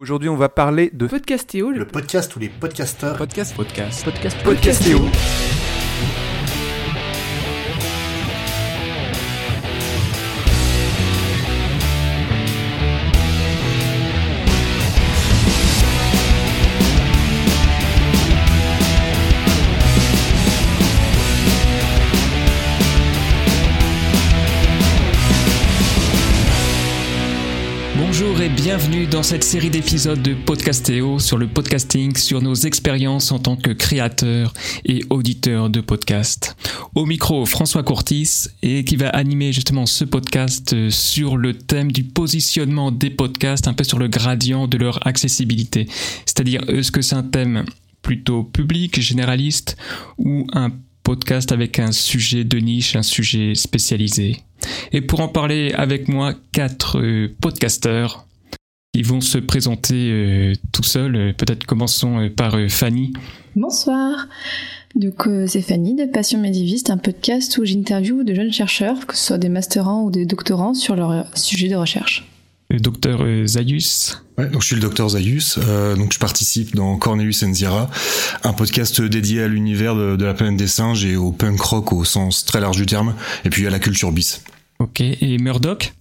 Aujourd'hui, on va parler de Podcastéo, Le podcast où les podcasteurs podcast, podcast, podcast Podcastéo. Bienvenue dans cette série d'épisodes de Podcastéo sur le podcasting, sur nos expériences en tant que créateurs et auditeurs de podcasts. Au micro, François Courtis et qui va animer justement ce podcast euh, sur le thème du positionnement des podcasts, un peu sur le gradient de leur accessibilité. C'est-à-dire, est-ce que c'est un thème plutôt public, généraliste ou un podcast avec un sujet de niche, un sujet spécialisé? Et pour en parler avec moi, quatre euh, podcasteurs qui vont se présenter euh, tout seuls. Euh, Peut-être commençons euh, par euh, Fanny. Bonsoir. Donc euh, c'est Fanny de Passion Médiviste, un podcast où j'interviewe de jeunes chercheurs, que ce soit des masterants ou des doctorants, sur leur sujet de recherche. Le docteur Zayus. Ouais, donc je suis le docteur Zayus, euh, donc je participe dans Cornelius Enzira, un podcast dédié à l'univers de, de la planète des singes et au punk rock au sens très large du terme, et puis à la culture bis. Ok. Et Murdoch?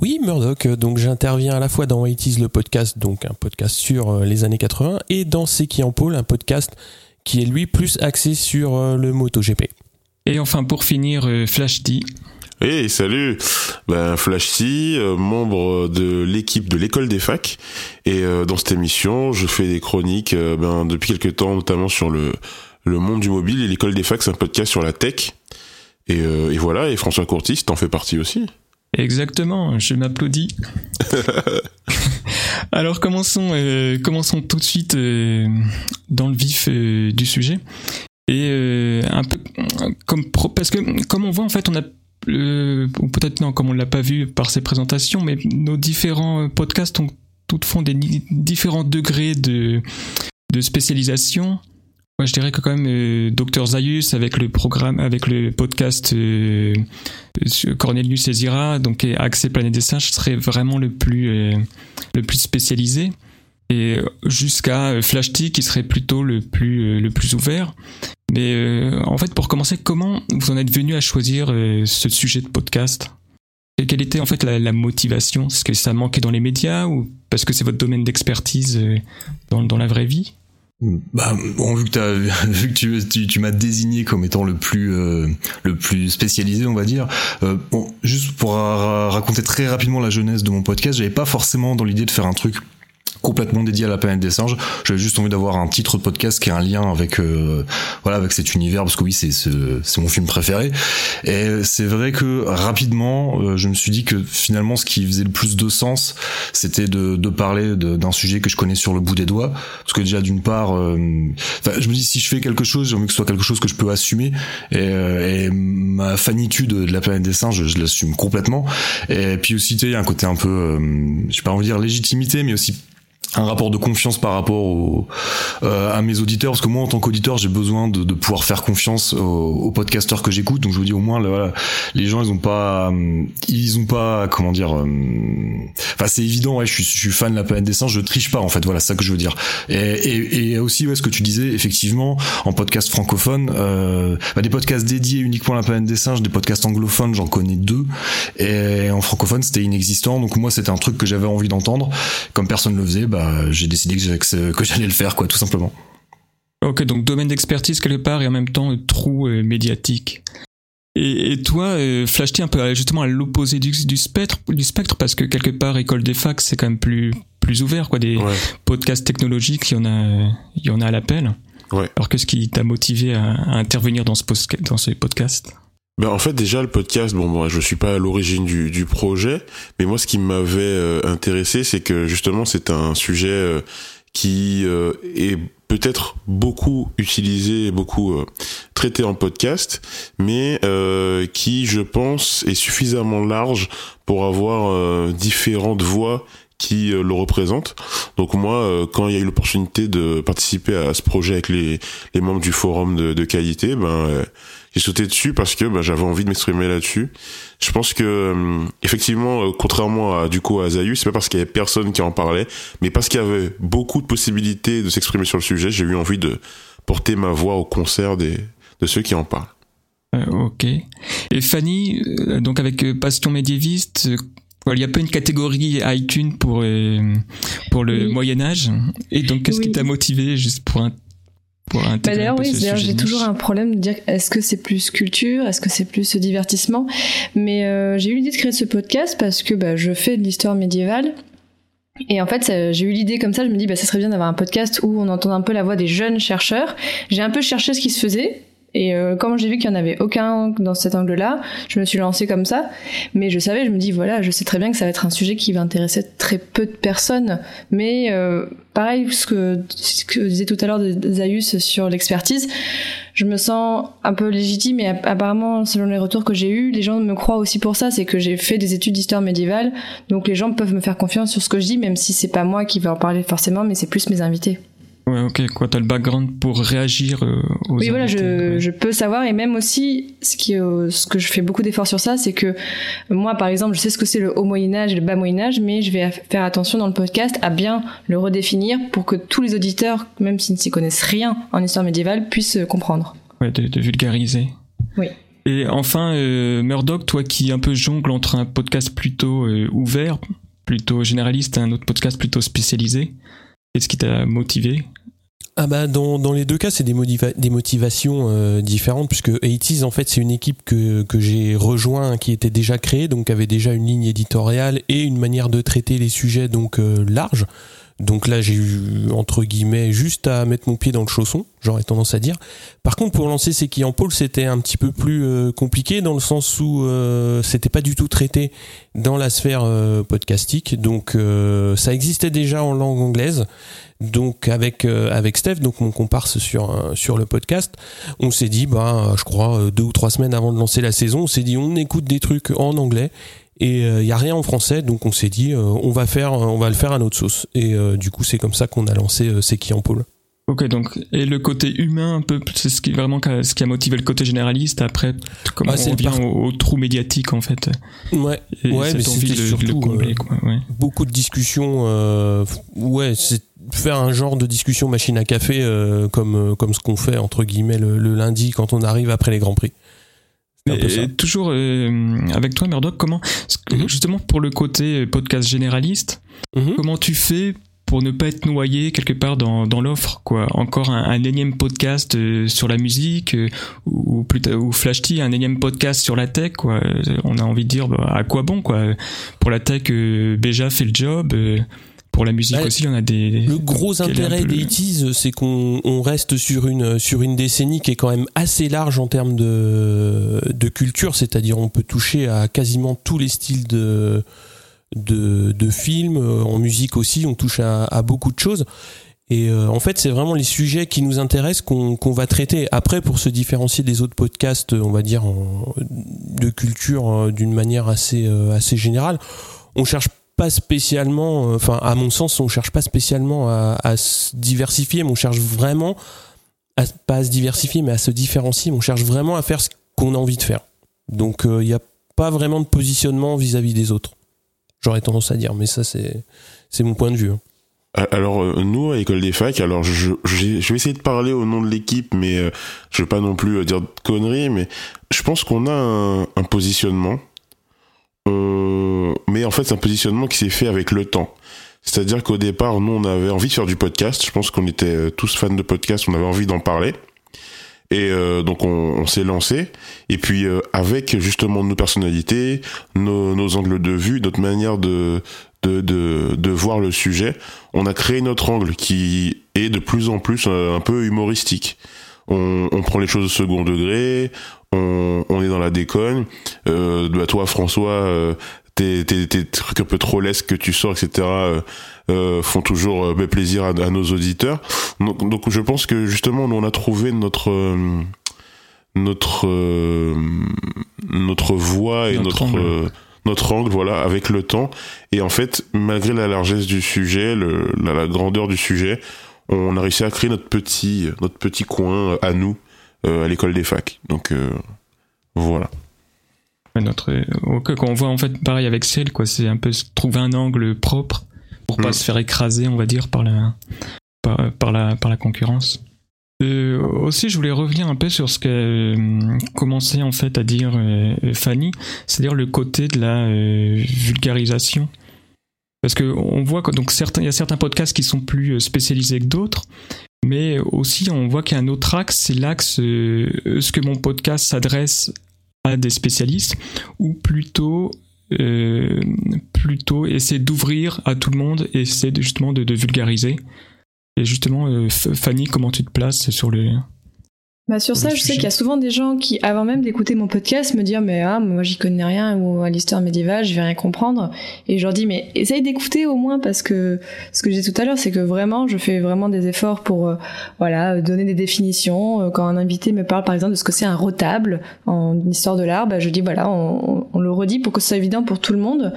Oui, Murdoch. euh, Donc j'interviens à la fois dans It is le podcast, donc un podcast sur euh, les années 80, et dans C'est qui en pôle, un podcast qui est lui plus axé sur euh, le MotoGP. Et enfin pour finir, Flash D. Hey, salut ben, Flash T, membre de l'équipe de l'école des facs. Et euh, dans cette émission, je fais des chroniques ben, depuis quelques temps, notamment sur le, le monde du mobile. Et l'école des facs, c'est un podcast sur la tech. Et, euh, et voilà, et François Courtis, t'en fais partie aussi. Exactement, je m'applaudis. Alors commençons, euh, commençons tout de suite euh, dans le vif euh, du sujet. Et un peu comme pro- parce que comme on voit en fait on a ou peut-être non comme on l'a pas vu par ces présentations, mais nos différents podcasts ont toutes font des différents degrés de de spécialisation. Moi, je dirais que quand même euh, Dr Zayus avec le programme, avec le podcast euh, Cornelius et Zira, donc et Accès Planète des Singes serait vraiment le plus euh, le plus spécialisé. Et euh, jusqu'à euh, Flash T qui serait plutôt le plus le plus ouvert. Mais euh, en fait, pour commencer, comment vous en êtes venu à choisir ce sujet de podcast? Et quelle était en fait la, la motivation? Est-ce que ça manquait dans les médias ou parce que c'est votre domaine d'expertise dans, dans la vraie vie? Bah, bon, vu que, t'as, vu que tu, tu, tu m'as désigné comme étant le plus, euh, le plus spécialisé, on va dire. Euh, bon, juste pour ra- raconter très rapidement la jeunesse de mon podcast, j'avais pas forcément dans l'idée de faire un truc complètement dédié à la planète des singes. J'avais juste envie d'avoir un titre de podcast qui a un lien avec euh, voilà avec cet univers parce que oui c'est c'est mon film préféré. Et c'est vrai que rapidement euh, je me suis dit que finalement ce qui faisait le plus de sens c'était de, de parler d'un sujet que je connais sur le bout des doigts. Parce que déjà d'une part euh, je me dis si je fais quelque chose j'ai envie que ce soit quelque chose que je peux assumer. Et, euh, et ma fanitude de la planète des singes je, l'assume complètement. Et puis aussi il y a un côté un peu euh, je sais pas envie de dire légitimité mais aussi un rapport de confiance par rapport au, euh, à mes auditeurs parce que moi en tant qu'auditeur j'ai besoin de, de pouvoir faire confiance aux, aux podcasteurs que j'écoute. Donc je vous dis au moins là, voilà, les gens ils ont pas euh, ils ont pas comment dire euh, enfin c'est évident ouais je suis, je suis fan de la planète des singes je triche pas en fait voilà ça que je veux dire. Et, et, et aussi ouais ce que tu disais effectivement en podcast francophone euh, bah, des podcasts dédiés uniquement à la planète des singes des podcasts anglophones j'en connais deux. Et en francophone c'était inexistant. Donc moi c'était un truc que j'avais envie d'entendre. Comme personne le faisait bah j'ai décidé que, que, j'allais le faire quoi tout simplement Ok, donc domaine d'expertise quelque part et en même temps euh, trou euh, médiatique. Et, et toi, euh, Flash T, un peu à- justement à l'opposé du, du spectre, du spectre, parce que quelque part, école des facs, c'est quand même plus plus ouvert, quoi. Des Ouais. podcasts technologiques, il y en a, il y en a à l'appel. Ouais. Alors qu'est-ce qui t'a motivé à, à intervenir dans ce dans ces podcasts Ben en fait déjà le podcast, bon moi je suis pas à l'origine du, du projet, mais moi ce qui m'avait euh, intéressé c'est que justement c'est un sujet euh, qui euh, est peut-être beaucoup utilisé, beaucoup euh, traité en podcast, mais euh, qui je pense est suffisamment large pour avoir euh, différentes voix qui le représente. Donc moi, quand il y a eu l'opportunité de participer à ce projet avec les, les membres du forum de, de qualité, ben j'ai sauté dessus parce que ben, j'avais envie de m'exprimer là-dessus. Je pense que effectivement, contrairement à du coup à Zayus, c'est pas parce qu'il y avait personne qui en parlait, mais parce qu'il y avait beaucoup de possibilités de s'exprimer sur le sujet, j'ai eu envie de porter ma voix au concert des, de ceux qui en parlent. Euh, ok. Et Fanny, euh, donc avec euh, Passion médiéviste, il n'y a pas une catégorie iTunes pour, pour le Moyen Âge. Et donc, qu'est-ce qui t'a motivé juste pour un bah d'ailleurs, oui, j'ai toujours un problème de dire est-ce que c'est plus culture, est-ce que c'est plus divertissement? Mais j'ai eu l'idée de créer ce podcast parce que bah, je fais de l'histoire médiévale et en fait, j'ai eu l'idée comme ça, je me dis, bah, ça serait bien d'avoir un podcast où on entend un peu la voix des jeunes chercheurs. J'ai un peu cherché ce qui se faisait, et euh, comme j'ai vu qu'il n'y en avait aucun dans cet angle-là, je me suis lancée comme ça. Mais je savais, je me dis, voilà, je sais très bien que ça va être un sujet qui va intéresser très peu de personnes. Mais euh, pareil, ce que, ce que disait tout à l'heure Zayus sur l'expertise, je me sens un peu légitime. Et apparemment, selon les retours que j'ai eus, les gens me croient aussi pour ça. C'est que j'ai fait des études d'histoire médiévale. Donc les gens peuvent me faire confiance sur ce que je dis, même si c'est pas moi qui vais en parler forcément, mais c'est plus mes invités. Ouais, ok, quoi, t'as le background pour réagir euh, aux Oui, voilà, je, je, peux savoir, et même aussi, ce, qui, euh, ce que je fais beaucoup d'efforts sur ça, c'est que moi, par exemple, je sais ce que c'est le haut Moyen-Âge et le bas Moyen-Âge, mais je vais faire attention dans le podcast à bien le redéfinir pour que tous les auditeurs, même s'ils ne s'y connaissent rien en histoire médiévale, puissent euh, comprendre. Ouais, de, de vulgariser. Oui. Et enfin, euh, Murdoch, toi qui un peu jongle entre un podcast plutôt ouvert, plutôt généraliste, et un autre podcast plutôt spécialisé, Qu'est-ce qui t'a motivé? Ah bah dans, dans les deux cas c'est des, motivations euh, différentes puisque 80 en fait c'est une équipe que, que j'ai rejoint qui était déjà créée donc avait déjà une ligne éditoriale et une manière de traiter les sujets donc euh, large donc là, j'ai eu, entre guillemets, juste à mettre mon pied dans le chausson, j'aurais tendance à dire. Par contre, pour lancer qui en pôle, c'était un petit peu plus euh, compliqué dans le sens où euh, c'était pas du tout traité dans la sphère euh, podcastique. Donc ça existait déjà en langue anglaise. Donc avec avec Steph, donc mon comparse sur sur le podcast, on s'est dit bah je crois deux ou trois semaines avant de lancer la saison, on s'est dit on écoute des trucs en anglais et il euh, y a rien en français donc on s'est dit euh, on va faire on va le faire à notre sauce et euh, du coup c'est comme ça qu'on a lancé C'est qui en pôle Ok, donc et le côté humain un peu, c'est ce qui vraiment ce qui a motivé le côté généraliste. Après, comment ah, on revient au, trou médiatique en fait. Ouais, ouais, mais c'était surtout combler, quoi, ouais. beaucoup de discussions. Euh, ouais, c'est faire un genre de discussion machine à café comme comme ce qu'on fait entre guillemets le, lundi quand on arrive après les grands prix. Et toujours euh, avec toi, Murdoch, comment, mhm. justement pour le côté podcast généraliste, mhm. comment tu fais pour ne pas être noyé quelque part dans, dans l'offre quoi? Encore un, énième podcast euh, sur la musique euh, ou plus ou Flash T un énième podcast sur la tech quoi? On a envie de dire bah, à quoi bon quoi? Pour la tech Béja fait le job pour la musique aussi, on a des. Le gros intérêt des ITs, c'est qu'on reste sur une sur une décennie qui est quand même assez large en termes de de culture, c'est-à-dire on peut toucher à quasiment tous les styles de de, de films, en musique aussi, on touche à, à beaucoup de choses. Et euh, en fait, c'est vraiment les sujets qui nous intéressent qu'on qu'on va traiter. Après, pour se différencier des autres podcasts, on va dire de culture euh, d'une manière assez euh, assez générale, on cherche pas spécialement, euh, enfin à mon sens, on cherche pas spécialement à, se diversifier, mais on cherche vraiment, à, pas à se diversifier, mais à se différencier, on cherche vraiment à faire ce qu'on a envie de faire. Donc il euh, n'y a pas vraiment de positionnement vis-à-vis des autres. J'aurais tendance à dire, mais ça c'est c'est mon point de vue. Hein. Alors euh, nous à l'école des facs, alors je, vais essayer de parler au nom de l'équipe, mais je vais pas non plus dire de conneries, mais je pense qu'on a un positionnement mais en fait, c'est un positionnement qui s'est fait avec le temps. C'est-à-dire qu'au départ, nous, on avait envie de faire du podcast. Je pense qu'on était euh, tous fans de podcast, on avait envie d'en parler. Et euh, donc on, s'est lancé. Et puis euh, avec justement nos personnalités, nos, angles de vue, notre manière de, de, de, voir le sujet, on a créé notre angle qui est de plus en plus un, peu humoristique. On, on, prend les choses au second degré, on, on est dans la déconne. Euh, bah toi François, euh, tes, tes, tes, trucs un peu trop lesques que tu sors, etc. Euh, euh, font toujours euh, plaisir à, nos auditeurs. Donc, donc, je pense que justement on a trouvé notre notre notre voix et notre notre angle, voilà, avec le temps. Et en fait, malgré la largesse du sujet, le, la, la, grandeur du sujet, on a réussi à créer notre petit, notre petit coin à nous euh, à l'école des facs. Donc euh, voilà. Notre, quand on voit en fait pareil avec Cell, quoi, c'est un peu trouver un angle propre pour pas mm. se faire écraser, on va dire, par la, par, par la, par la concurrence. Euh, aussi, je voulais revenir un peu sur ce qu'a euh, commencé en fait à dire euh, Fanny, c'est-à-dire le côté de la vulgarisation. Parce que on voit que y a certains podcasts qui sont plus spécialisés que d'autres, mais aussi on voit qu'il y a un autre axe, c'est l'axe ce que mon podcast s'adresse à des spécialistes ou plutôt plutôt essayer d'ouvrir à tout le monde et essayer justement de vulgariser. Et justement, euh, Fanny, comment tu te places sur les, bah sur ça, je sais qu'il y a souvent des gens qui, avant même d'écouter mon podcast, me disent mais ah moi j'y connais rien ou à l'histoire médiévale, je vais rien comprendre. Et je leur dis mais essaye d'écouter au moins parce que ce que j'ai tout à l'heure, c'est que vraiment je fais vraiment des efforts pour euh, voilà donner des définitions. Euh, quand un invité me parle par exemple de ce que c'est un rotable en histoire de l'art, bah, je dis voilà on, on, le redit pour que ce soit évident pour tout le monde.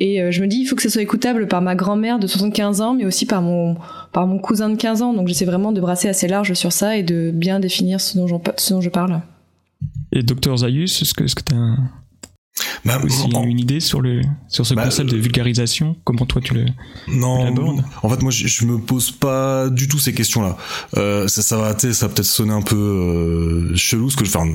Et euh, je me dis il faut que ce soit écoutable par ma grand-mère de 75 ans, mais aussi par mon par mon cousin de 15 ans. Donc j'essaie vraiment de brasser assez large sur ça et de bien définir ce dont, je parle. Et Docteur Zayus, est-ce que tu as bah, aussi une idée sur le sur ce bah, concept de vulgarisation? Comment toi tu le non en fait moi je, je, me pose pas du tout ces questions là euh, ça, ça va ça va peut-être sonner un peu euh, chelou ce que je enfin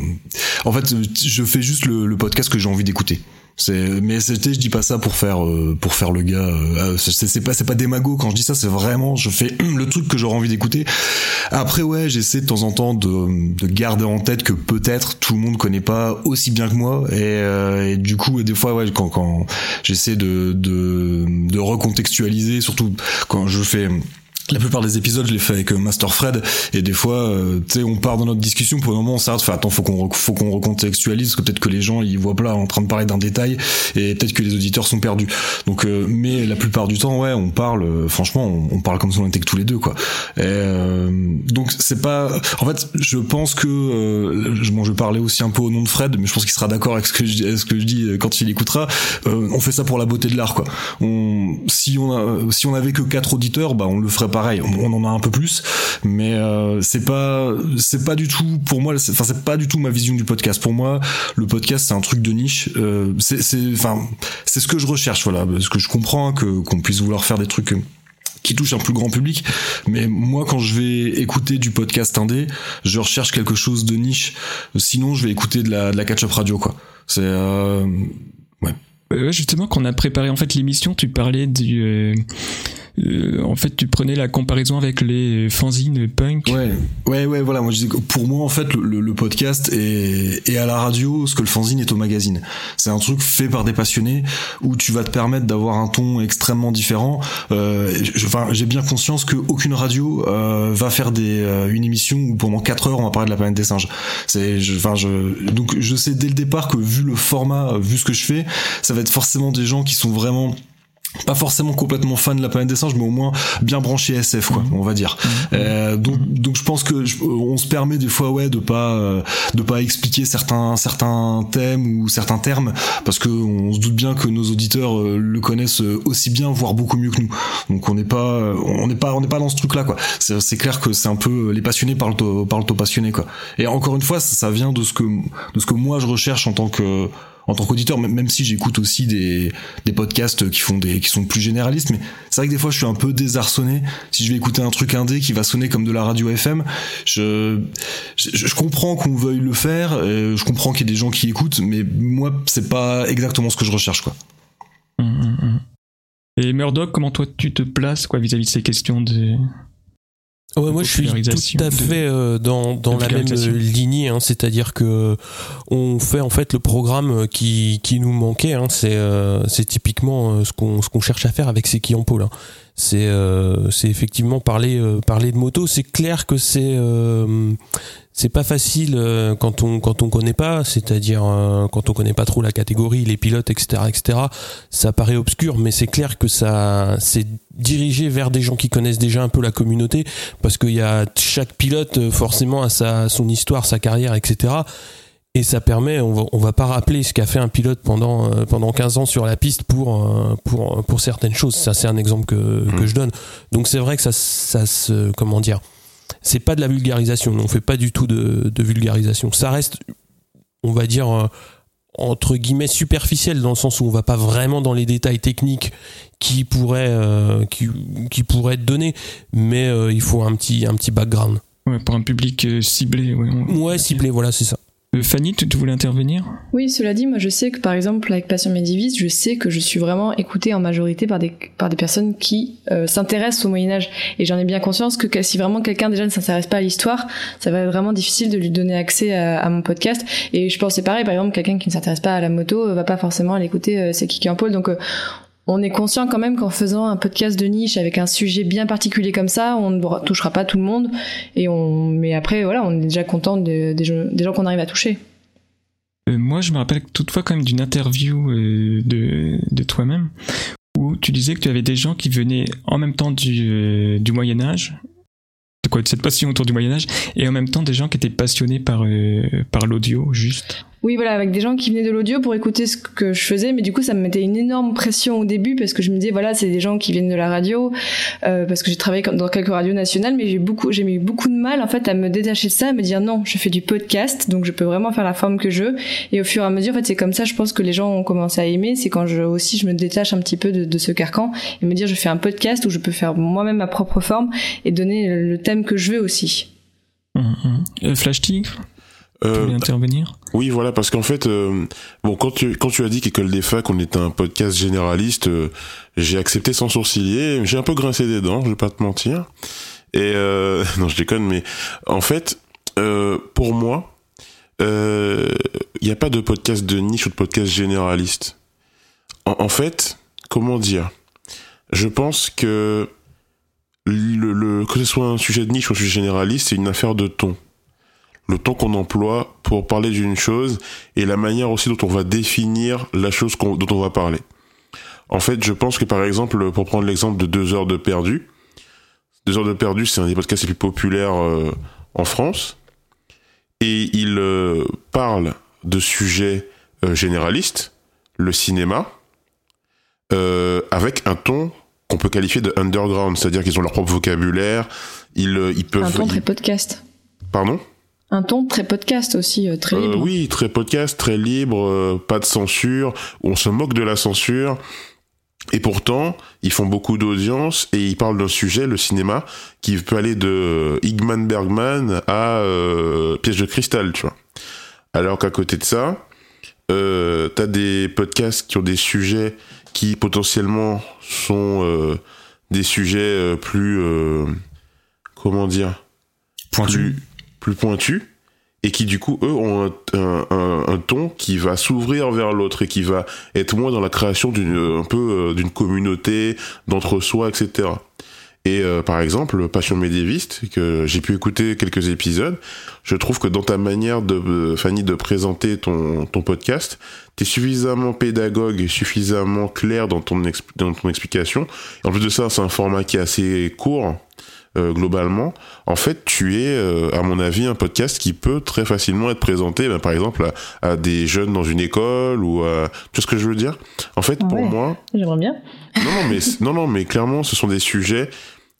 en fait je fais juste le, le podcast que j'ai envie d'écouter c'est, mais c'était, je dis pas ça pour faire, euh, pour faire le gars. Euh, c'est pas, c'est pas démago quand je dis ça. C'est vraiment, je fais le truc que j'aurais envie d'écouter. Après, ouais, j'essaie de temps en temps de, de garder en tête que peut-être tout le monde connaît pas aussi bien que moi. Et, euh, et du coup, des fois, ouais, quand, quand j'essaie de, de, de recontextualiser, surtout quand je fais la plupart des épisodes, je les fais avec euh, Master Fred, et des fois, euh, tu sais, on part dans notre discussion, pour le moment, on s'arrête, fait attends, faut qu'on faut qu'on recontextualise, parce que peut-être que les gens, ils voient pas en train de parler d'un détail, et peut-être que les auditeurs sont perdus. Donc, euh, mais la plupart du temps, ouais, on parle, franchement, on, parle comme si on était que tous les deux, quoi. donc, c'est pas, en fait, je pense que, je, bon, je parlais aussi un peu au nom de Fred, mais je pense qu'il sera d'accord avec ce que je, ce que je dis quand il écoutera. on fait ça pour la beauté de l'art, quoi. On, si on a, si on avait que quatre auditeurs, bah, on le ferait pareil, on, en a un peu plus, mais euh, c'est pas c'est pas du tout pour moi. Enfin, c'est pas du tout ma vision du podcast. Pour moi, le podcast c'est un truc de niche. Euh, c'est enfin c'est ce que je recherche, voilà, parce que je comprends que qu'on puisse vouloir faire des trucs qui touchent un plus grand public. Mais moi, quand je vais écouter du podcast indé, je recherche quelque chose de niche. Sinon, je vais écouter de la, de la catch-up radio, quoi. C'est, euh, ouais. Justement, quand on a préparé en fait l'émission, tu parlais du, euh, en fait, tu prenais la comparaison avec les fanzines punk. Ouais, ouais, ouais, voilà. Moi, je disais que pour moi, en fait, le, podcast est, est, à la radio ce que le fanzine est au magazine. C'est un truc fait par des passionnés où tu vas te permettre d'avoir un ton extrêmement différent. Euh, j'ai bien conscience que aucune radio euh, va faire des euh, une émission où pendant 4 heures on va parler de la planète des singes. C'est, enfin, je, donc je sais dès le départ que vu le format, vu ce que je fais, ça va être forcément des gens qui sont vraiment pas forcément complètement fan de la planète des singes mais au moins bien branché SF quoi on va dire. Mmh. euh, donc donc je pense que on se permet des fois ouais de pas euh, de pas expliquer certains certains thèmes ou certains termes parce que on se doute bien que nos auditeurs euh, le connaissent aussi bien voire beaucoup mieux que nous. Donc on n'est pas on n'est pas on n'est pas dans ce truc là quoi. C'est clair que c'est un peu les passionnés parlent au, parlent aux passionnés quoi. Et encore une fois ça, ça vient de ce que de ce que moi je recherche en tant que en tant qu'auditeur, même si j'écoute aussi des, des podcasts qui font des qui sont plus généralistes, mais c'est vrai que des fois je suis un peu désarçonné si je vais écouter un truc indé qui va sonner comme de la radio FM. Je je, je comprends qu'on veuille le faire, je comprends qu'il y ait des gens qui écoutent, mais moi c'est pas exactement ce que je recherche quoi. Hum, hum, hum. Et Murdoch, comment toi tu te places quoi vis-à-vis -vis de ces questions de Ouais, moi je suis tout à fait euh, dans, dans la même lignée, hein, c'est-à-dire que on fait en fait le programme qui, qui nous manquait, hein, c'est euh, c'est typiquement euh, ce qu'on ce qu'on cherche à faire avec ces qui en pôle. Hein. C'est c'est effectivement parler parler de moto. C'est clair que c'est c'est pas facile euh, quand on quand on connaît pas, c'est-à-dire euh, quand on connaît pas trop la catégorie, les pilotes, etc., etc. Ça paraît obscur, mais c'est clair que ça c'est dirigé vers des gens qui connaissent déjà un peu la communauté, parce qu'il y a chaque pilote euh, forcément a sa son histoire, sa carrière, etc. et ça permet, on va, on va pas rappeler ce qu'a fait un pilote pendant, euh, pendant 15 ans sur la piste pour, euh, pour, pour certaines choses. Ça, c'est un exemple que, Mm. que je donne. Donc c'est vrai que ça, ça se, comment dire, c'est pas de la vulgarisation. On fait pas du tout de, de vulgarisation. Ça reste, on va dire, euh, entre guillemets superficiel dans le sens où on va pas vraiment dans les détails techniques qui pourraient, euh, qui, qui pourraient être donnés, mais euh, il faut un petit, un petit background. Ouais, pour un public euh, ciblé. Ouais, on- Ouais, ciblé, voilà, c'est ça. Euh, Fanny, tu, voulais intervenir Oui, cela dit, moi je sais que par exemple avec Passion Médiviste, je sais que je suis vraiment écoutée en majorité par des, par des personnes qui euh, s'intéressent au Moyen-Âge. Et j'en ai bien conscience que, si vraiment quelqu'un déjà ne s'intéresse pas à l'histoire, ça va être vraiment difficile de lui donner accès à, mon podcast. Et je pense que c'est pareil, par exemple, quelqu'un qui ne s'intéresse pas à la moto euh, va pas forcément aller écouter euh, C'est Kiki en pôle. Donc euh, on est conscient quand même qu'en faisant un podcast de niche avec un sujet bien particulier comme ça, on ne touchera pas tout le monde. Et on, mais après, voilà, on est déjà content de- des gens, qu'on arrive à toucher. Euh, Moi, je me rappelle toutefois quand même d'une interview euh, de, de toi-même où tu disais que tu avais des gens qui venaient en même temps du, euh, du Moyen Âge, de quoi de cette passion autour du Moyen Âge, et en même temps des gens qui étaient passionnés par l'audio, juste. Oui, voilà, avec des gens qui venaient de l'audio pour écouter ce que je faisais, mais du coup, ça me mettait une énorme pression au début parce que je me disais, voilà, c'est des gens qui viennent de la radio, euh, parce que j'ai travaillé dans quelques radios nationales, mais j'ai beaucoup, j'ai eu beaucoup de mal, en fait, à me détacher de ça, à me dire non, je fais du podcast, donc je peux vraiment faire la forme que je veux. Et au fur et à mesure, en fait, c'est comme ça, je pense que les gens ont commencé à aimer, c'est quand je, aussi, je me détache un petit peu de, de ce carcan et me dire, je fais un podcast où je peux faire moi-même ma propre forme et donner le, thème que je veux aussi. Hum, hum. Euh, Flash tu Euh, voulais intervenir Oui, voilà, parce qu'en fait, euh, bon, quand tu quand tu as dit qu'École des facs, on était un podcast généraliste, euh, j'ai accepté sans sourciller. J'ai un peu grincé des dents, je vais pas te mentir. Et non, je déconne, mais en fait, pour moi, il n'y a pas de podcast de niche ou de podcast généraliste. En, en fait, comment dire? Je pense que le, le, que ce soit un sujet de niche ou un sujet généraliste, c'est une affaire de ton le ton qu'on emploie pour parler d'une chose et la manière aussi dont on va définir la chose dont on va parler. En fait, je pense que par exemple, pour prendre l'exemple de deux heures de perdu, deux heures de perdu, c'est un des podcasts les plus populaires euh, en France et il euh, parle de sujets euh, généralistes, le cinéma, avec un ton qu'on peut qualifier de underground, c'est-à-dire qu'ils ont leur propre vocabulaire, ils, ils peuvent... Un ton très podcast. Pardon? Un ton très podcast aussi, euh, très Euh, libre. oui, très podcast, très libre, euh, pas de censure, on se moque de la censure. Et pourtant, ils font beaucoup d'audience et ils parlent d'un sujet, le cinéma, qui peut aller de Igman Bergman à euh, Piège de cristal, tu vois. Alors qu'à côté de ça, euh, t'as des podcasts qui ont des sujets qui potentiellement sont euh, des sujets euh, plus, euh, comment dire, Pointu. plus, plus pointus et qui du coup eux ont un, ton qui va s'ouvrir vers l'autre et qui va être moins dans la création d'une un peu euh, d'une communauté d'entre-soi etc et euh, par exemple Passion médiéviste que j'ai pu écouter quelques épisodes je trouve que dans ta manière de euh, Fanny de présenter ton ton podcast t'es suffisamment pédagogue et suffisamment clair dans ton dans ton explication. En plus de ça c'est un format qui est assez court euh, globalement, en fait, tu es, euh, à mon avis, un podcast qui peut très facilement être présenté, ben, par exemple, à, à des jeunes dans une école ou à... Tu vois ce que je veux dire? En fait, pour moi... J'aimerais bien. Non, non, mais, non, non, mais clairement, ce sont des sujets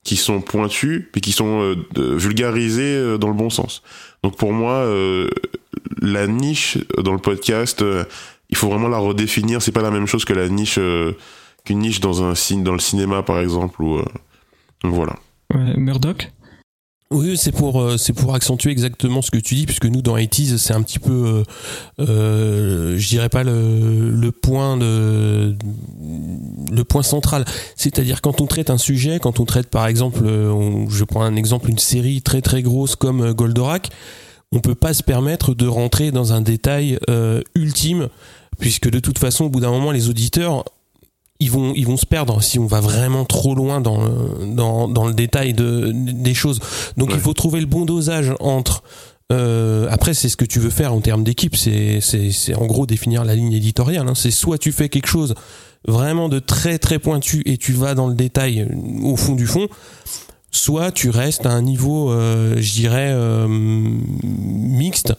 qui sont pointus et qui sont euh, vulgarisés euh, dans le bon sens. Donc pour moi, euh, la niche dans le podcast, euh, il faut vraiment la redéfinir. C'est pas la même chose que la niche, euh, qu'une niche dans un dans le cinéma, par exemple. Ou, euh, voilà. Murdoch Oui, c'est pour euh, c'est pour accentuer exactement ce que tu dis, puisque nous dans ITs c'est un petit peu, euh, euh, je dirais pas le, point de le point central. C'est-à-dire quand on traite un sujet, quand on traite par exemple, je prends un exemple, une série très très grosse comme Goldorak, on peut pas se permettre de rentrer dans un détail ultime, puisque de toute façon au bout d'un moment les auditeurs ils vont, ils vont se perdre si on va vraiment trop loin dans le, dans, dans le détail de, des choses. Donc Ouais. il faut trouver le bon dosage entre. euh, après, c'est ce que tu veux faire en termes d'équipe. C'est, c'est, c'est en gros définir la ligne éditoriale. hein. C'est soit tu fais quelque chose vraiment de très très pointu et tu vas dans le détail euh, au fond du fond, soit tu restes à un niveau, euh, je dirais, euh, mixte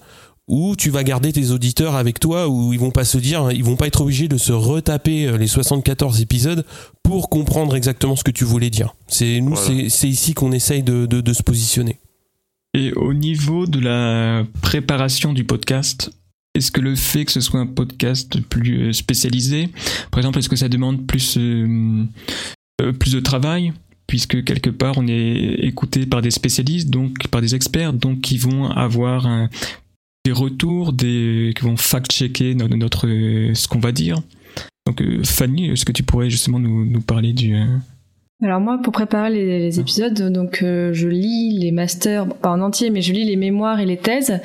ou tu vas garder tes auditeurs avec toi où ils vont pas se dire ils vont pas être obligés de se retaper euh, les 74 épisodes pour comprendre exactement ce que tu voulais dire. C'est nous Voilà. c'est ici qu'on essaye de, de, de se positionner. Et au niveau de la préparation du podcast, est-ce que le fait que ce soit un podcast plus euh, spécialisé, par exemple, est-ce que ça demande plus, euh, plus de travail puisque quelque part on est écouté par des spécialistes, donc par des experts, donc qui vont avoir un- des retours, des, qui vont fact-checker no- notre, ce qu'on va dire. Donc euh, Fanny, est-ce que tu pourrais justement nous, nous parler du... euh, Alors moi, pour préparer les, les épisodes, donc euh, je lis les masters, pas en entier, mais je lis les mémoires et les thèses.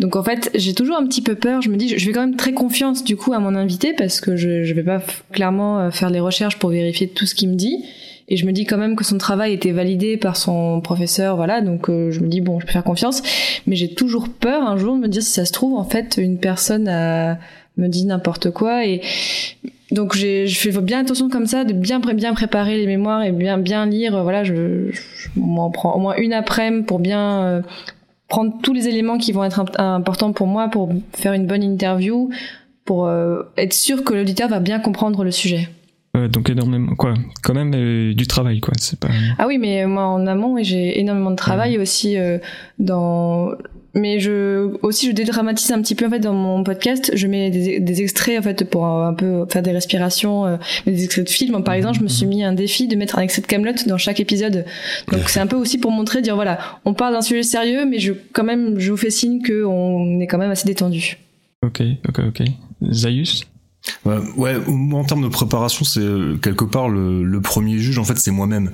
Donc en fait, j'ai toujours un petit peu peur. Je me dis, je fais quand même très confiance du coup à mon invité parce que je je vais pas clairement faire les recherches pour vérifier tout ce qu'il me dit. Et je me dis quand même que son travail était validé par son professeur, voilà. Donc euh, je me dis bon, je peux faire confiance. Mais j'ai toujours peur un jour de me dire si ça se trouve en fait une personne a me dit n'importe quoi et donc je fais bien attention comme ça de bien bien préparer les mémoires et bien bien lire euh, voilà je, je m'en prends au moins une après-midi pour bien euh, prendre tous les éléments qui vont être imp- importants pour moi pour faire une bonne interview pour euh, être sûr que l'auditeur va bien comprendre le sujet. Euh, donc énormément, quoi, quand même euh, du travail, quoi. C'est pas. Ah oui, mais moi en amont, j'ai énormément de travail aussi euh, dans. Mais je aussi je dédramatise un petit peu en fait dans mon podcast. Je mets des, des extraits en fait pour un, peu faire des respirations, des extraits de films. Par exemple, je me suis mis un défi de mettre un extrait de Camelot dans chaque épisode. Donc c'est un peu aussi pour montrer, dire voilà, on parle d'un sujet sérieux, mais je quand même je vous fais signe que on est quand même assez détendu. Ok, ok, ok. Zaius? Ouais, ouais, en termes de préparation, c'est euh, quelque part le, le premier juge. En fait, c'est moi-même.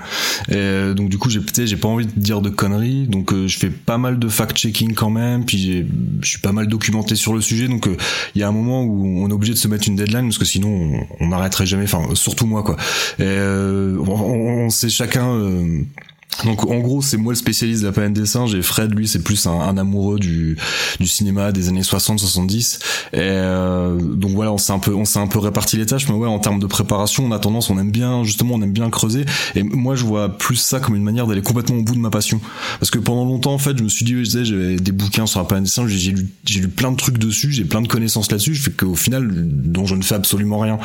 Euh, donc du coup, j'ai peut-être j'ai pas envie de dire de conneries. Donc euh, je fais pas mal de fact-checking quand même. Puis je suis pas mal documenté sur le sujet. Donc euh, il y a un moment où on est obligé de se mettre une deadline parce que sinon on- n'arrêterait jamais. Enfin, surtout moi quoi. Euh, on- on sait chacun. Donc en gros c'est moi le spécialiste de la planète des singes et Fred lui c'est plus un, un amoureux du, du cinéma des années 60-70 et euh, donc voilà on s'est un peu on s'est un peu réparti les tâches mais ouais en termes de préparation on a tendance on aime bien justement on aime bien creuser. Et moi je vois plus ça comme une manière d'aller complètement au bout de ma passion. Parce que pendant longtemps en fait je me suis dit je disais j'avais des bouquins sur la planète des singes j'ai lu j'ai lu plein de trucs dessus j'ai plein de connaissances là-dessus je fais qu'au final dont je ne fais absolument rien.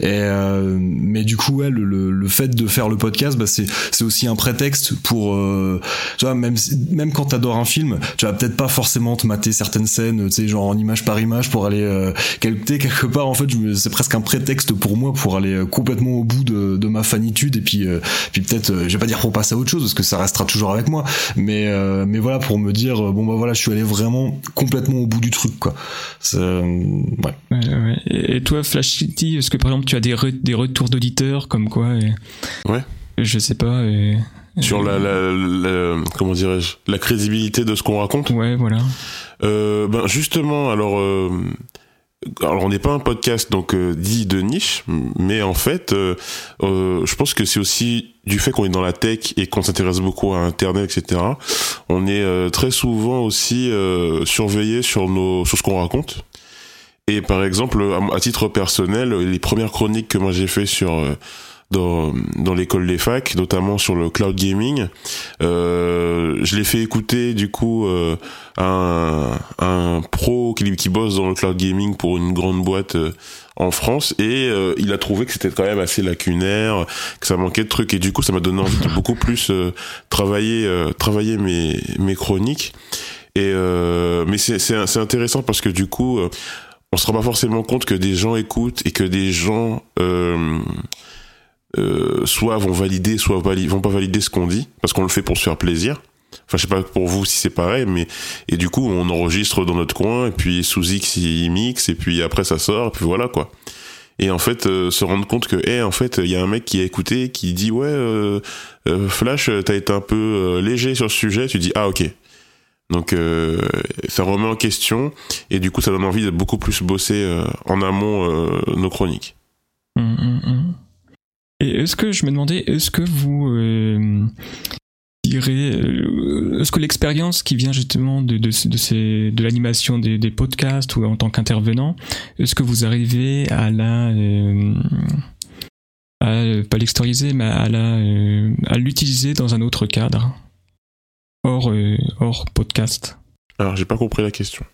Et euh, mais du coup ouais le, le, le fait de faire le podcast bah c'est c'est aussi un prétexte pour euh, tu vois même si- même quand t'adores un film tu vas peut-être pas forcément te mater certaines scènes tu sais genre en image par image pour aller euh, quel- tu sais, quelque part en fait je me- c'est presque un prétexte pour moi pour aller euh, complètement au bout de, de ma fanitude et puis euh, puis peut-être euh, je vais pas dire pour passer à autre chose parce que ça restera toujours avec moi mais euh, mais voilà pour me dire bon bah voilà je suis allé vraiment complètement au bout du truc quoi C'est, euh, ouais Ouais, ouais. Et et toi, Flash City, est-ce que par exemple tu as des, re- des retours d'auditeurs comme quoi et- Ouais. Je sais pas. et- Sur la, la, la- comment dirais-je, la crédibilité de ce qu'on raconte. Ouais, voilà. Euh, ben justement, alors, euh, alors on n'est pas un podcast donc euh, dit de niche, mais en fait, euh, euh, je pense que c'est aussi du fait qu'on est dans la tech et qu'on s'intéresse beaucoup à Internet, etc. On est euh, très souvent aussi euh, surveillé sur nos sur ce qu'on raconte. Et par exemple, à, à titre personnel, les premières chroniques que moi j'ai fait sur euh, dans, dans l'école des facs, notamment sur le cloud gaming. Euh, je l'ai fait écouter du coup euh, un, un pro qui, qui bosse dans le cloud gaming pour une grande boîte euh, en France. Et euh, il a trouvé que c'était quand même assez lacunaire, que ça manquait de trucs. Et du coup ça m'a donné envie de beaucoup plus euh, travailler euh, travailler mes mes chroniques. Et mais c'est c'est intéressant parce que du coup on se rend pas forcément compte que des gens écoutent et que des gens euh, euh, soit vont valider, soit vont pas valider ce qu'on dit, parce qu'on le fait pour se faire plaisir. Enfin, je sais pas pour vous si c'est pareil, mais et du coup, on enregistre dans notre coin, et puis sous X il mixe, et puis après ça sort, et puis voilà quoi. Et en fait, euh, se rendre compte que, eh, en fait, il y a un mec qui a écouté, qui dit ouais, euh, Flash, t'as été un peu léger sur ce sujet. Tu dis ah ok. Donc ça remet en question, et du coup, ça donne envie de beaucoup plus bosser en amont nos chroniques. Hum, hum, hum. Et est-ce que je me demandais, est-ce que vous euh, direz, euh, est-ce que l'expérience qui vient justement de, de, de, ces, de l'animation des, des podcasts ou en tant qu'intervenant, est-ce que vous arrivez à la, euh, à, pas l'extérioriser, mais à la, euh, à l'utiliser dans un autre cadre, hors, euh, hors podcast? Alors, j'ai pas compris la question.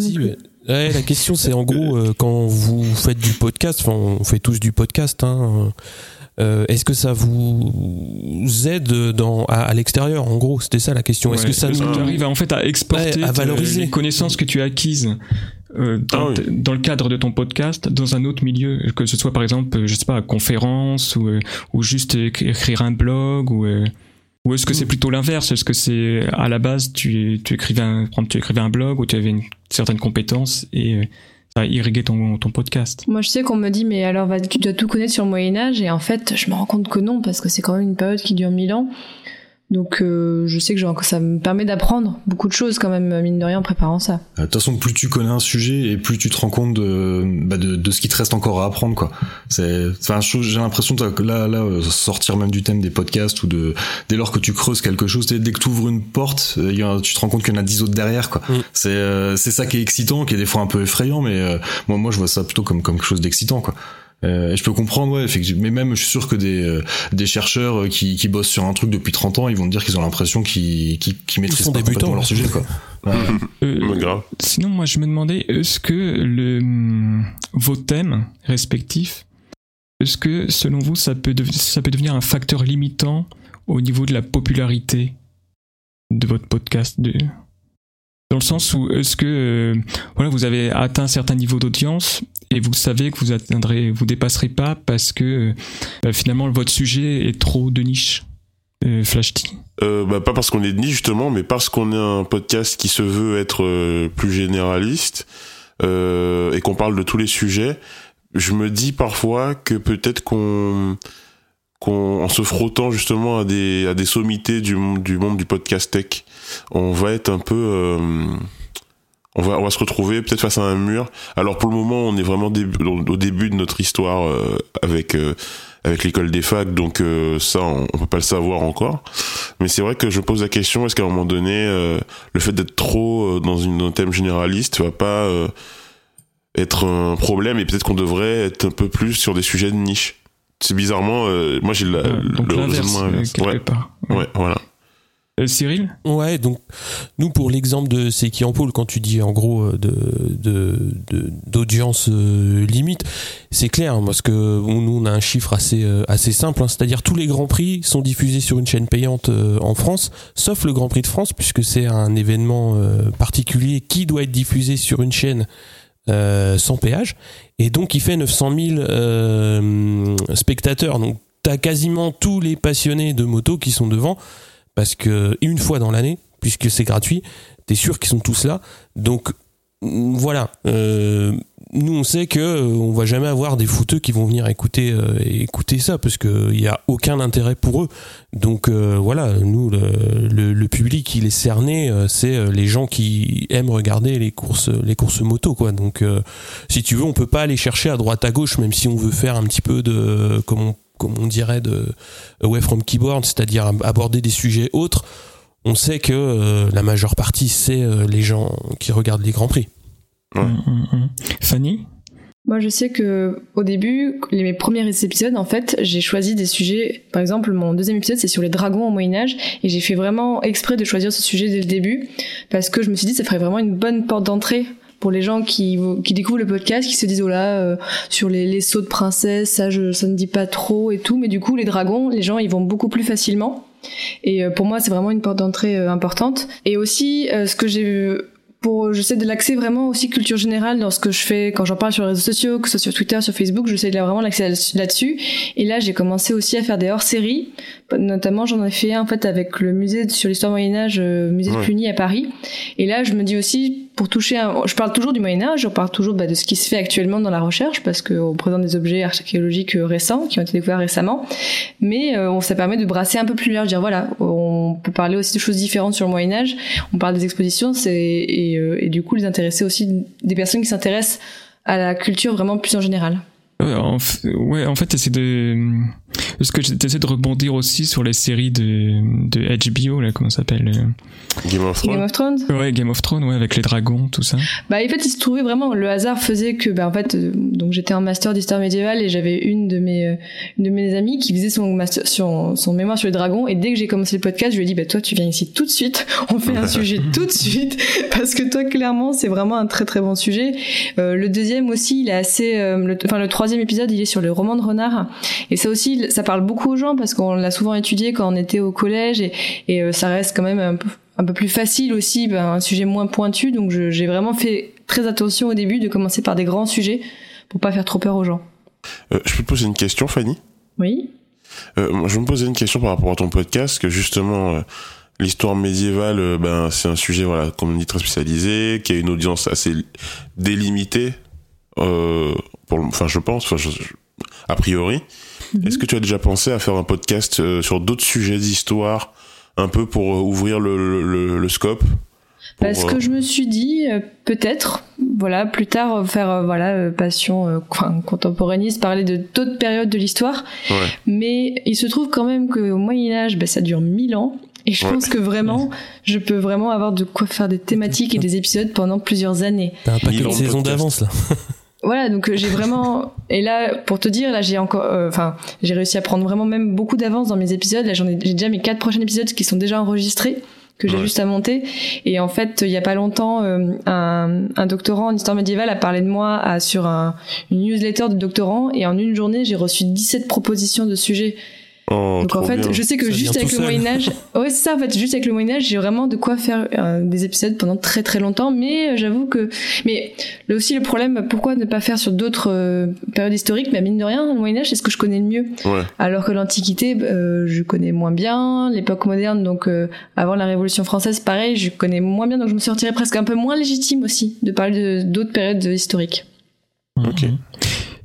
Si, mais- ouais, la question c'est en gros euh, quand vous faites du podcast, enfin on fait tous du podcast, hein, euh, est-ce que ça vous aide dans à, à l'extérieur En gros, c'était ça la question. Est-ce que ça est-ce nous tu arrives à, en fait à exporter Ouais, à valoriser. les connaissances que tu as acquises euh, dans, Ah oui. dans le cadre de ton podcast dans un autre milieu que ce soit par exemple je sais pas conférence ou euh, ou juste éc- écrire un blog ou euh, ou est-ce que c'est plutôt l'inverse? Est-ce que c'est à la base tu tu écrivais un tu écrivais un blog où tu avais une certaine compétence et euh, ça a irrigué ton podcast Moi, je sais qu'on me dit, mais alors, tu dois tout connaître sur le Moyen-Âge, et en fait, je me rends compte que non, parce que c'est quand même une période qui dure mille ans. Donc, euh, je sais que genre, ça me permet d'apprendre beaucoup de choses, quand même, mine de rien, en préparant ça. Euh, De toute façon, plus tu connais un sujet et plus tu te rends compte de, bah, de, de ce qui te reste encore à apprendre, quoi. C'est, enfin, je- j'ai l'impression que là, là, euh, sortir même du thème des podcasts ou de, dès lors que tu creuses quelque chose, dès dès que tu ouvres une porte, euh, il y a- tu te rends compte qu'il y en a dix autres derrière, quoi. Mm. C'est, euh, c'est ça qui est excitant, qui est des fois un peu effrayant, mais euh, moi, moi, je vois ça plutôt comme, comme quelque chose d'excitant, quoi. Euh, et je peux comprendre, ouais, effectivement. Mais même, je suis sûr que des, euh, des chercheurs euh, qui, qui bossent sur un truc depuis 30 ans, ils vont te dire qu'ils ont l'impression qu'ils, qu'ils, qu'ils maîtrisent sont pas débutants, complètement leur ouais. sujet, quoi. Ouais. Euh. Sinon, moi, je me demandais, est-ce que le, hum, vos thèmes respectifs, est-ce que, selon vous, ça peut, dev- ça peut devenir un facteur limitant au niveau de la popularité de votre podcast de... Dans le sens où, est-ce que, euh, voilà, vous avez atteint un certain niveau d'audience et vous savez que vous atteindrez, vous dépasserez pas parce que, euh, bah, finalement, votre sujet est trop de niche, euh, Flash. Euh, bah, pas parce qu'on est de niche justement, mais parce qu'on est un podcast qui se veut être plus généraliste et qu'on parle de tous les sujets. Je me dis parfois que peut-être qu'on qu'on en se frottant justement à des à des sommités du monde du monde du podcast tech, on va être un peu on va on va se retrouver peut-être face à un mur. Alors pour le moment, on est vraiment au début de notre histoire euh, avec euh, avec l'école des facs, donc euh, ça on, on peut pas le savoir encore. Mais c'est vrai que je pose la question est-ce qu'à un moment donné, euh, le fait d'être trop euh, dans une, un thème généraliste va pas euh, être un problème et peut-être qu'on devrait être un peu plus sur des sujets de niche? C'est bizarrement, euh, moi j'ai le l'inverse, raisonnement inverse. Ouais, part. ouais, voilà. Euh, Cyril Ouais, donc nous pour l'exemple de C'est en pôle, quand tu dis en gros euh, de de- d'audience euh, limite, c'est clair hein, parce que nous on a un chiffre assez simple, hein, c'est-à-dire tous les grands prix sont diffusés sur une chaîne payante en France, sauf le Grand Prix de France puisque c'est un événement particulier qui doit être diffusé sur une chaîne sans péage et donc il fait 900 000 euh, spectateurs. Donc t'as quasiment tous les passionnés de moto qui sont devant parce que une fois dans l'année, puisque c'est gratuit, t'es sûr qu'ils sont tous là. Donc mm, voilà, Euh, nous on sait que euh, on va jamais avoir des fouteux qui vont venir écouter euh, écouter ça parce que il y a aucun intérêt pour eux. Donc euh, voilà, nous le, le, le public il est cerné, euh, c'est euh, les gens qui aiment regarder les courses les courses moto quoi. Donc si tu veux, on peut pas aller chercher à droite à gauche même si on veut faire un petit peu de comme on comme on dirait de away from keyboard, c'est-à-dire ab- aborder des sujets autres, on sait que euh, la majeure partie, c'est euh, les gens qui regardent les Grands Prix. Ouais. Hum, hum, hum. Fanny? Moi, je sais que au début, les, mes premiers épisodes, en fait, j'ai choisi des sujets. Par exemple, mon deuxième épisode, c'est sur les dragons au Moyen Âge, et j'ai fait vraiment exprès de choisir ce sujet dès le début, parce que je me suis dit, ça ferait vraiment une bonne porte d'entrée pour les gens qui, qui découvrent le podcast, qui se disent, oh là, euh, sur les, les sauts de princesse, ça, je, ça ne dit pas trop et tout, mais du coup, les dragons, les gens, ils vont beaucoup plus facilement. Et euh, pour moi, c'est vraiment une porte d'entrée euh, importante. Et aussi, ce que j'ai pour j'essaie de l'accès vraiment aussi culture générale dans ce que je fais quand j'en parle sur les réseaux sociaux, que ce soit sur Twitter, sur Facebook, j'essaie de vraiment l'accès là-dessus. Et là, j'ai commencé aussi à faire des hors-séries. Notamment, j'en ai fait un en fait avec le musée sur l'histoire Moyen Âge, musée de. Cluny à Paris. Et là, je me dis aussi pour toucher, je parle toujours du Moyen Âge, je parle toujours bah, de ce qui se fait actuellement dans la recherche parce qu'on présente des objets archéologiques euh, récents qui ont été découverts récemment. Mais euh, ça permet de brasser un peu plus large, dire voilà, on peut parler aussi de choses différentes sur le Moyen Âge. On parle des expositions, c'est et, euh, et du coup les intéresser aussi des personnes qui s'intéressent à la culture vraiment plus en général. Euh, en, ouais, en fait, c'est de. Est-ce que j'essaie de rebondir aussi sur les séries de, de HBO, là, comment ça s'appelle euh? Game of Thrones. Game of Thrones Ouais, Game of Thrones, ouais, avec les dragons, tout ça. Bah, en fait, il se trouvait vraiment, le hasard faisait que, bah, en fait, euh, donc j'étais en master d'histoire médiévale et j'avais une de mes, une de mes amies qui faisait son master, son, son mémoire sur les dragons et dès que j'ai commencé le podcast, je lui ai dit, bah, toi, tu viens ici tout de suite, on fait un sujet tout de suite parce que toi, clairement, c'est vraiment un très très bon sujet. Euh, le deuxième aussi, il est assez, le, enfin, le troisième épisode, il est sur le roman de renard. Et ça aussi, ça parle beaucoup aux gens parce qu'on l'a souvent étudié quand on était au collège et, et ça reste quand même un peu, un peu plus facile aussi, ben, un sujet moins pointu. Donc j'ai vraiment fait très attention au début de commencer par des grands sujets pour pas faire trop peur aux gens. Euh, je peux te poser une question, Fanny? Oui. Euh, je me posais une question par rapport à ton podcast, que justement, euh, l'histoire médiévale, ben, c'est un sujet, voilà, comme on dit, très spécialisé, qui a une audience assez délimitée, pour, enfin, je pense, enfin, je, a priori. Mm-hmm. Est-ce que tu as déjà pensé à faire un podcast euh, sur d'autres sujets d'histoire, un peu pour euh, ouvrir le, le, le scope parce que je me suis dit euh, peut-être voilà plus tard faire voilà passion contemporainiste parler de d'autres périodes de l'histoire ouais. mais il se trouve quand même qu'au Moyen Âge bah, ça dure mille ans et je Ouais. pense que vraiment je peux vraiment avoir de quoi faire des thématiques et des épisodes pendant plusieurs années T'as un paquet de saisons d'avance là. voilà donc euh, j'ai vraiment et là pour te dire là j'ai encore euh, enfin j'ai réussi à prendre vraiment même beaucoup d'avance dans mes épisodes. Là j'en ai j'ai déjà mes quatre prochains épisodes qui sont déjà enregistrés que j'ai Ouais. juste à monter. Et en fait il y a pas longtemps euh, un, un doctorant en histoire médiévale a parlé de moi à, sur un, une newsletter de doctorant et en une journée j'ai reçu 17 propositions de sujets Oh, donc en fait, bien. je sais que Ça juste avec le. Moyen Âge, ouais c'est ça en fait, juste avec le Moyen Âge, j'ai vraiment de quoi faire euh, des épisodes pendant très très longtemps. Mais euh, j'avoue que, mais là aussi le problème, pourquoi ne pas faire sur d'autres euh, périodes historiques? Mais mine de rien, le Moyen Âge c'est ce que je connais le mieux. Ouais. Alors que l'Antiquité, euh, je connais moins bien. L'époque moderne, donc euh, avant la Révolution française, pareil, je connais moins bien. Donc je me sentirais presque un peu moins légitime aussi de parler de- d'autres périodes historiques. Ok. Et,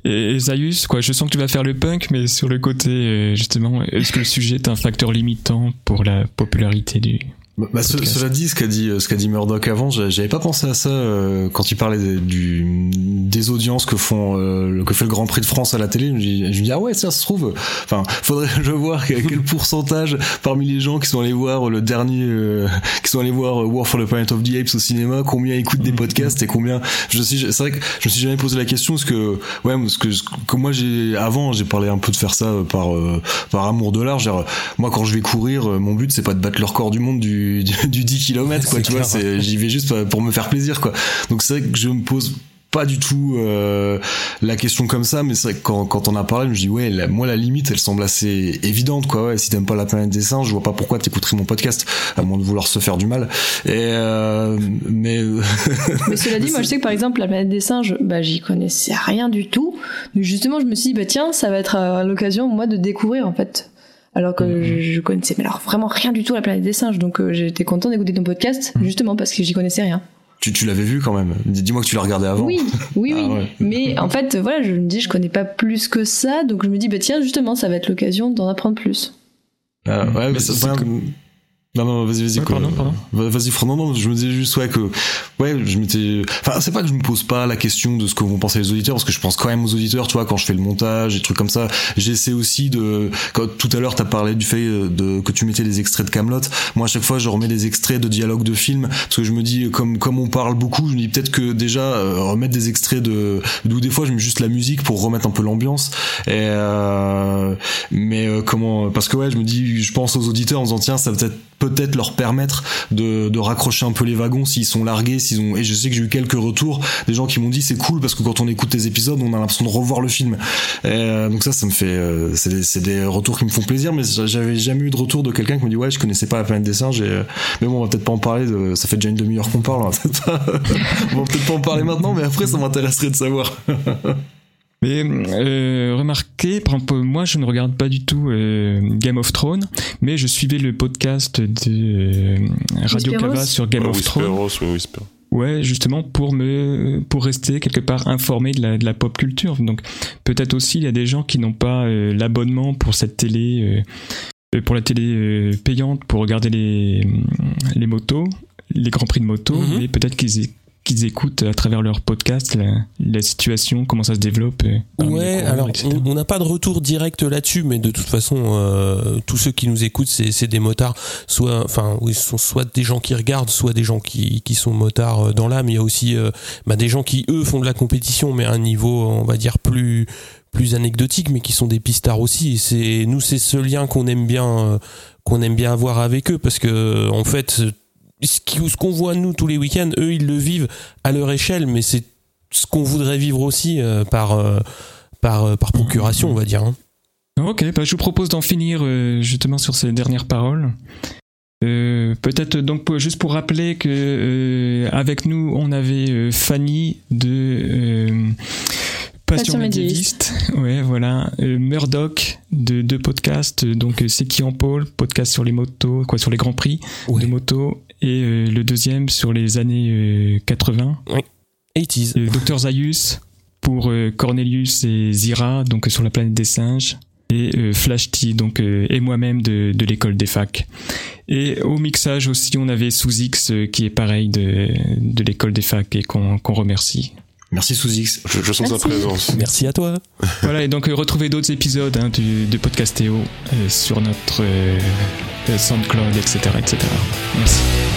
et Zaius, quoi, je sens que tu vas faire le punk, mais sur le côté, euh, justement, est-ce que le sujet est un facteur limitant pour la popularité du. Bah, bah, ce- cela dit, ce qu'a dit, ce qu'a dit Murdoch avant, j'a- j'avais pas pensé à ça euh, quand il parlait des- du, des audiences que font, euh, que fait le Grand Prix de France à la télé. Je me dis, ah ouais, ça se trouve. Enfin, faudrait je voir quel, pourcentage parmi les gens qui sont allés voir le dernier, euh, qui sont allés voir euh, War for the Planet of the Apes au cinéma, combien écoutent des podcasts et combien. Je suis, c'est vrai que je me suis jamais posé la question parce que, ouais, parce que, que moi j'ai avant, j'ai parlé un peu de faire ça euh, par, euh, par amour de l'art. Genre, moi quand je vais courir, euh, mon but c'est pas de battre le record du monde du, du, du 10 km quoi tu vois clair. j'y vais juste pour me faire plaisir quoi donc c'est vrai que je me pose pas du tout euh, la question comme ça mais c'est vrai que quand, quand on a parlé je me dis ouais la- moi la limite elle semble assez évidente quoi ouais si t'aimes pas la planète des singes je vois pas pourquoi t'écouterais mon podcast à moins de vouloir se faire du mal et euh, mais Mais cela dit, Mais moi je sais que par exemple la planète des singes, bah j'y connaissais rien du tout. Donc justement, je me suis dit bah tiens, ça va être euh, l'occasion moi de découvrir en fait. Alors que Mhm. je, je connaissais mais alors vraiment rien du tout la planète des singes. Donc euh, j'étais content d'écouter ton podcast Mhm. justement parce que j'y connaissais rien. tu, tu l'avais vu quand même Dis- dis-moi que tu l'as regardé avant Oui, oui, oui. Ah ouais. Mais en fait, voilà, je me dis je connais pas plus que ça, donc je me dis bah tiens justement, ça va être l'occasion d'en apprendre plus. Ah, ouais, Mais mais Non, non, vas-y, vas-y. Ouais, pardon, pardon. Va- Vas-y. Non, non, je me disais juste, ouais, que, ouais, je m'étais, enfin, c'est pas que je me pose pas la question de ce que vont penser les auditeurs, parce que je pense quand même aux auditeurs, tu vois, quand je fais le montage, des trucs comme ça. J'essaie aussi de, quand tout à l'heure, t'as parlé du fait euh, de, que tu mettais des extraits de Camelot. Moi, à chaque fois, je remets des extraits de dialogues de films, parce que je me dis, comme, comme on parle beaucoup, je me dis peut-être que déjà, euh, remettre des extraits de, d'où des fois, je mets juste la musique pour remettre un peu l'ambiance. Et, euh, mais euh, comment parce que ouais je me dis je pense aux auditeurs en disant tiens ça peut-être peut-être leur permettre de, raccrocher un peu les wagons s'ils sont largués s'ils ont et je sais que j'ai eu quelques retours des gens qui m'ont dit c'est cool parce que quand on écoute tes épisodes on a l'impression de revoir le film. Euh, donc ça ça me fait euh, c'est des, retours qui me font plaisir mais j'avais jamais eu de retour de quelqu'un qui me dit ouais je connaissais pas la planète des singes euh, mais bon on va peut-être pas en parler ça fait déjà une demi-heure qu'on parle on va peut-être pas en parler maintenant mais après ça m'intéresserait de savoir Mais euh, remarquez, par exemple, moi je ne regarde pas du tout euh, Game of Thrones, mais je suivais le podcast de euh, Radio Cava sur Game Ouais, of Thrones. Whisperos, ouais, justement pour me pour rester quelque part informé de la, de la pop culture. Donc peut-être aussi il y a des gens qui n'ont pas euh, l'abonnement pour cette télé euh, pour la télé euh, payante pour regarder les les motos, les grands prix de moto, Mhm. mais peut-être qu'ils qu'ils écoutent à travers leur podcast, la, situation, comment ça se développe. Ouais, alors on n'a pas de retour direct là-dessus, mais de toute façon, euh, tous ceux qui nous écoutent, c'est des motards, soit, enfin, oui, sont soit des gens qui regardent, soit des gens qui, qui sont motards euh, dans l'âme. Il y a aussi euh, bah, des gens qui eux font de la compétition, mais à un niveau, on va dire plus plus anecdotique, mais qui sont des pistards aussi. C'est nous, c'est ce lien qu'on aime bien, qu'on aime bien avoir avec eux, parce que en fait ce qu'on voit nous tous les week-ends, eux ils le vivent à leur échelle, mais c'est ce qu'on voudrait vivre aussi euh, par, euh, par, euh, par procuration, on va dire. Hein. Ok, bah, je vous propose d'en finir justement sur ces dernières paroles. Peut-être donc juste pour rappeler que avec nous on avait Fanny de Passion, médiéviste. Ouais, voilà. Murdoch de deux podcasts, donc c'est qui en pôle, podcast sur les motos, quoi, sur les grands prix de motos, et euh, le deuxième sur les années 80. Euh, oui. 80s. Docteur Zayus pour euh, Cornelius et Zira, donc sur la planète des singes et Flash T, donc et moi-même de, de l'école des facs. Et au mixage aussi, on avait Sous X qui est pareil de, de l'école des facs et qu'on remercie. Merci Sous-X. Je, sens sa présence. Merci à toi. voilà, et donc retrouvez d'autres épisodes hein, du, de Podcastéo sur notre SoundCloud, etc., etc. Merci.